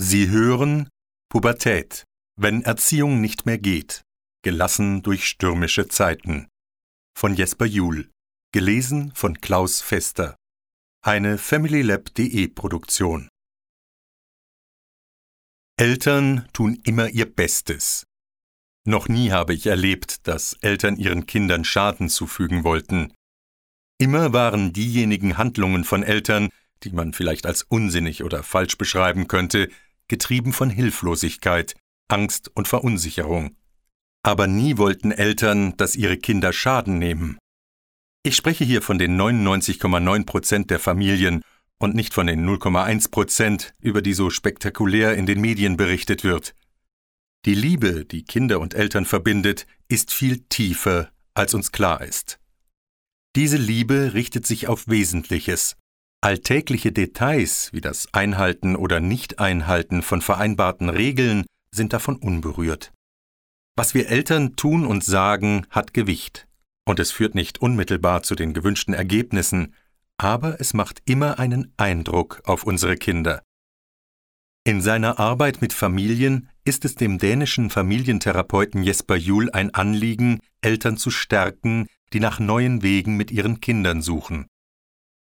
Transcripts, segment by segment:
Sie hören Pubertät, wenn Erziehung nicht mehr geht, gelassen durch stürmische Zeiten. Von Jesper Juhl, gelesen von Klaus Fester. Eine FamilyLab.de Produktion. Eltern tun immer ihr Bestes. Noch nie habe ich erlebt, dass Eltern ihren Kindern Schaden zufügen wollten. Immer waren diejenigen Handlungen von Eltern, die man vielleicht als unsinnig oder falsch beschreiben könnte, getrieben von Hilflosigkeit, Angst und Verunsicherung. Aber nie wollten Eltern, dass ihre Kinder Schaden nehmen. Ich spreche hier von den 99,9 Prozent der Familien und nicht von den 0,1 Prozent, über die so spektakulär in den Medien berichtet wird. Die Liebe, die Kinder und Eltern verbindet, ist viel tiefer, als uns klar ist. Diese Liebe richtet sich auf Wesentliches, Alltägliche Details wie das Einhalten oder Nicht-Einhalten von vereinbarten Regeln sind davon unberührt. Was wir Eltern tun und sagen, hat Gewicht. Und es führt nicht unmittelbar zu den gewünschten Ergebnissen, aber es macht immer einen Eindruck auf unsere Kinder. In seiner Arbeit mit Familien ist es dem dänischen Familientherapeuten Jesper Juhl ein Anliegen, Eltern zu stärken, die nach neuen Wegen mit ihren Kindern suchen.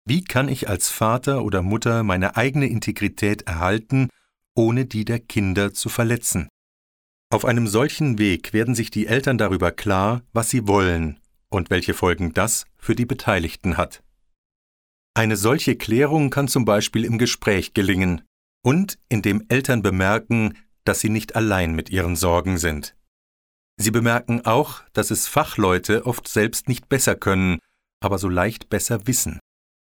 Wie kann ich als Vater oder Mutter meine eigene Integrität erhalten, ohne die der Kinder zu verletzen? Auf einem solchen Weg werden sich die Eltern darüber klar, was sie wollen und welche Folgen das für die Beteiligten hat. Eine solche Klärung kann zum Beispiel im Gespräch gelingen und indem Eltern bemerken, dass sie nicht allein mit ihren Sorgen sind. Sie bemerken auch, dass es Fachleute oft selbst nicht besser können, aber so leicht besser wissen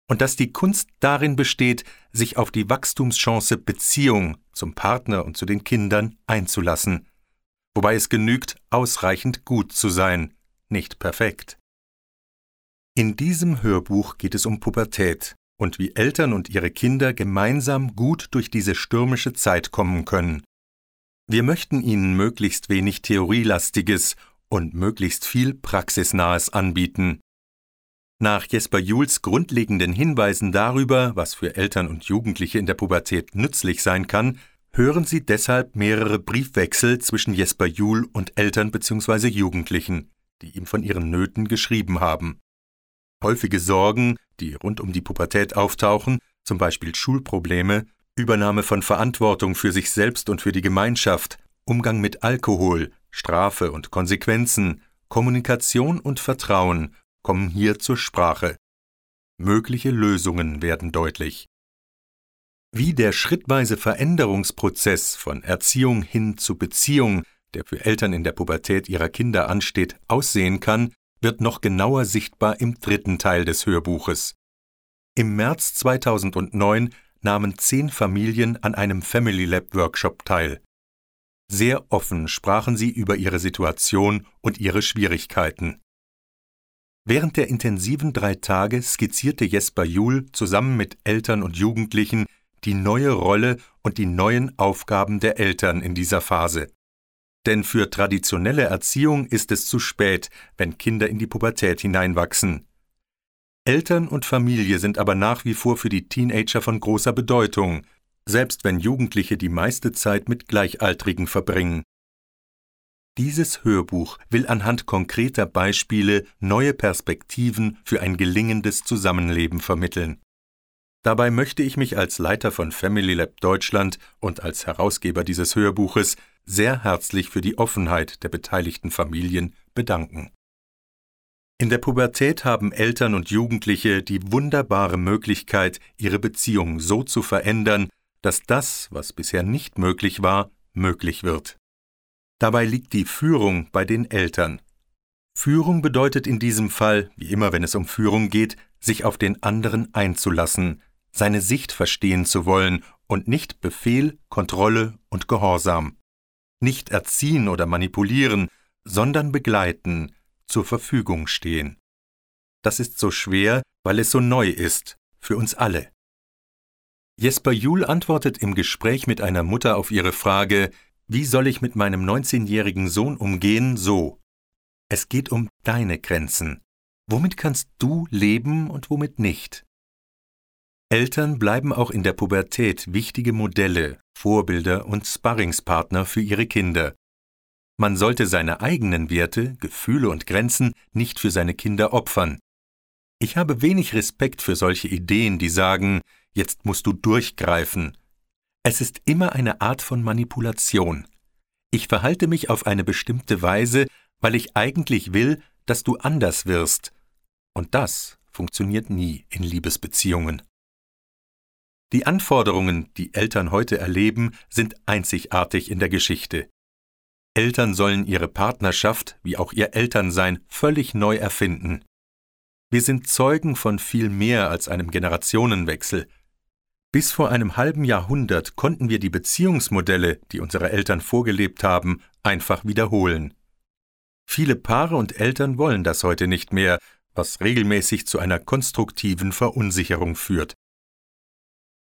und dass die Kunst darin besteht, sich auf die Wachstumschance Beziehung zum Partner und zu den Kindern einzulassen, wobei es genügt, ausreichend gut zu sein, nicht perfekt. In diesem Hörbuch geht es um Pubertät und wie Eltern und ihre Kinder gemeinsam gut durch diese stürmische Zeit kommen können. Wir möchten ihnen möglichst wenig Theorielastiges und möglichst viel Praxisnahes anbieten, nach Jesper Juhls grundlegenden Hinweisen darüber, was für Eltern und Jugendliche in der Pubertät nützlich sein kann, hören Sie deshalb mehrere Briefwechsel zwischen Jesper Juhl und Eltern bzw. Jugendlichen, die ihm von ihren Nöten geschrieben haben. Häufige Sorgen, die rund um die Pubertät auftauchen, zum Beispiel Schulprobleme, Übernahme von Verantwortung für sich selbst und für die Gemeinschaft, Umgang mit Alkohol, Strafe und Konsequenzen, Kommunikation und Vertrauen kommen hier zur Sprache. Mögliche Lösungen werden deutlich. Wie der schrittweise Veränderungsprozess von Erziehung hin zu Beziehung, der für Eltern in der Pubertät ihrer Kinder ansteht, aussehen kann, wird noch genauer sichtbar im dritten Teil des Hörbuches. Im März 2009 nahmen zehn Familien an einem Family Lab Workshop teil. Sehr offen sprachen sie über ihre Situation und ihre Schwierigkeiten. Während der intensiven drei Tage skizzierte Jesper Juhl zusammen mit Eltern und Jugendlichen die neue Rolle und die neuen Aufgaben der Eltern in dieser Phase. Denn für traditionelle Erziehung ist es zu spät, wenn Kinder in die Pubertät hineinwachsen. Eltern und Familie sind aber nach wie vor für die Teenager von großer Bedeutung, selbst wenn Jugendliche die meiste Zeit mit Gleichaltrigen verbringen. Dieses Hörbuch will anhand konkreter Beispiele neue Perspektiven für ein gelingendes Zusammenleben vermitteln. Dabei möchte ich mich als Leiter von Family Lab Deutschland und als Herausgeber dieses Hörbuches sehr herzlich für die Offenheit der beteiligten Familien bedanken. In der Pubertät haben Eltern und Jugendliche die wunderbare Möglichkeit, ihre Beziehung so zu verändern, dass das, was bisher nicht möglich war, möglich wird. Dabei liegt die Führung bei den Eltern. Führung bedeutet in diesem Fall, wie immer wenn es um Führung geht, sich auf den anderen einzulassen, seine Sicht verstehen zu wollen und nicht Befehl, Kontrolle und Gehorsam. Nicht erziehen oder manipulieren, sondern begleiten, zur Verfügung stehen. Das ist so schwer, weil es so neu ist, für uns alle. Jesper Juhl antwortet im Gespräch mit einer Mutter auf ihre Frage, wie soll ich mit meinem 19-jährigen Sohn umgehen? So. Es geht um deine Grenzen. Womit kannst du leben und womit nicht? Eltern bleiben auch in der Pubertät wichtige Modelle, Vorbilder und Sparringspartner für ihre Kinder. Man sollte seine eigenen Werte, Gefühle und Grenzen nicht für seine Kinder opfern. Ich habe wenig Respekt für solche Ideen, die sagen, jetzt musst du durchgreifen. Es ist immer eine Art von Manipulation. Ich verhalte mich auf eine bestimmte Weise, weil ich eigentlich will, dass du anders wirst. Und das funktioniert nie in Liebesbeziehungen. Die Anforderungen, die Eltern heute erleben, sind einzigartig in der Geschichte. Eltern sollen ihre Partnerschaft wie auch ihr Elternsein völlig neu erfinden. Wir sind Zeugen von viel mehr als einem Generationenwechsel. Bis vor einem halben Jahrhundert konnten wir die Beziehungsmodelle, die unsere Eltern vorgelebt haben, einfach wiederholen. Viele Paare und Eltern wollen das heute nicht mehr, was regelmäßig zu einer konstruktiven Verunsicherung führt.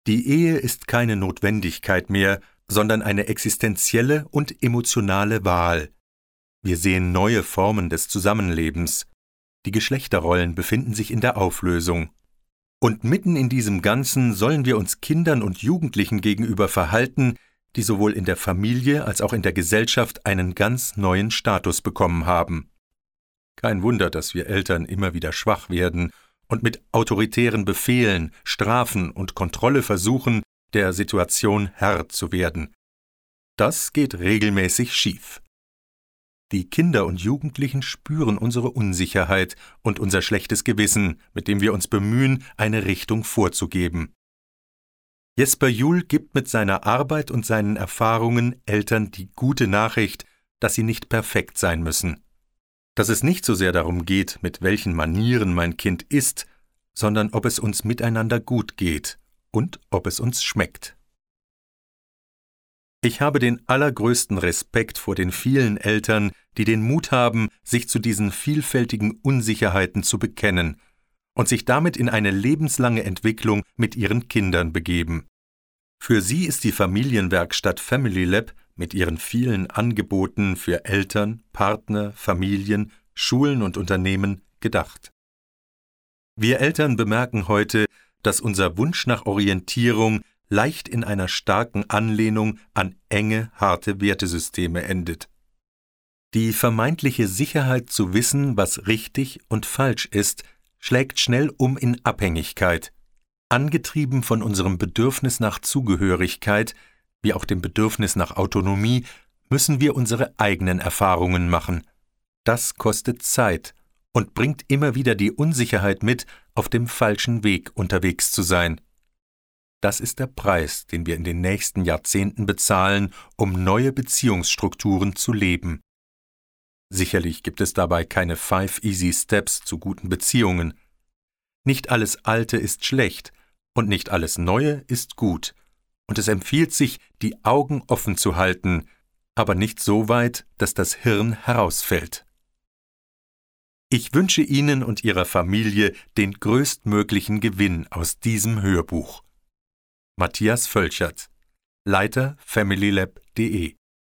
Die Ehe ist keine Notwendigkeit mehr, sondern eine existenzielle und emotionale Wahl. Wir sehen neue Formen des Zusammenlebens. Die Geschlechterrollen befinden sich in der Auflösung. Und mitten in diesem Ganzen sollen wir uns Kindern und Jugendlichen gegenüber verhalten, die sowohl in der Familie als auch in der Gesellschaft einen ganz neuen Status bekommen haben. Kein Wunder, dass wir Eltern immer wieder schwach werden und mit autoritären Befehlen, Strafen und Kontrolle versuchen, der Situation Herr zu werden. Das geht regelmäßig schief. Die Kinder und Jugendlichen spüren unsere Unsicherheit und unser schlechtes Gewissen, mit dem wir uns bemühen, eine Richtung vorzugeben. Jesper Juhl gibt mit seiner Arbeit und seinen Erfahrungen Eltern die gute Nachricht, dass sie nicht perfekt sein müssen dass es nicht so sehr darum geht, mit welchen Manieren mein Kind ist, sondern ob es uns miteinander gut geht und ob es uns schmeckt. Ich habe den allergrößten Respekt vor den vielen Eltern, die den Mut haben, sich zu diesen vielfältigen Unsicherheiten zu bekennen und sich damit in eine lebenslange Entwicklung mit ihren Kindern begeben. Für sie ist die Familienwerkstatt Family Lab mit ihren vielen Angeboten für Eltern, Partner, Familien, Schulen und Unternehmen gedacht. Wir Eltern bemerken heute, dass unser Wunsch nach Orientierung leicht in einer starken Anlehnung an enge, harte Wertesysteme endet. Die vermeintliche Sicherheit zu wissen, was richtig und falsch ist, schlägt schnell um in Abhängigkeit. Angetrieben von unserem Bedürfnis nach Zugehörigkeit wie auch dem Bedürfnis nach Autonomie, müssen wir unsere eigenen Erfahrungen machen. Das kostet Zeit und bringt immer wieder die Unsicherheit mit, auf dem falschen Weg unterwegs zu sein. Das ist der Preis, den wir in den nächsten Jahrzehnten bezahlen, um neue Beziehungsstrukturen zu leben. Sicherlich gibt es dabei keine Five Easy Steps zu guten Beziehungen. Nicht alles Alte ist schlecht und nicht alles Neue ist gut und es empfiehlt sich, die Augen offen zu halten, aber nicht so weit, dass das Hirn herausfällt. Ich wünsche Ihnen und Ihrer Familie den größtmöglichen Gewinn aus diesem Hörbuch. Matthias Völchert, Leiter familylab.de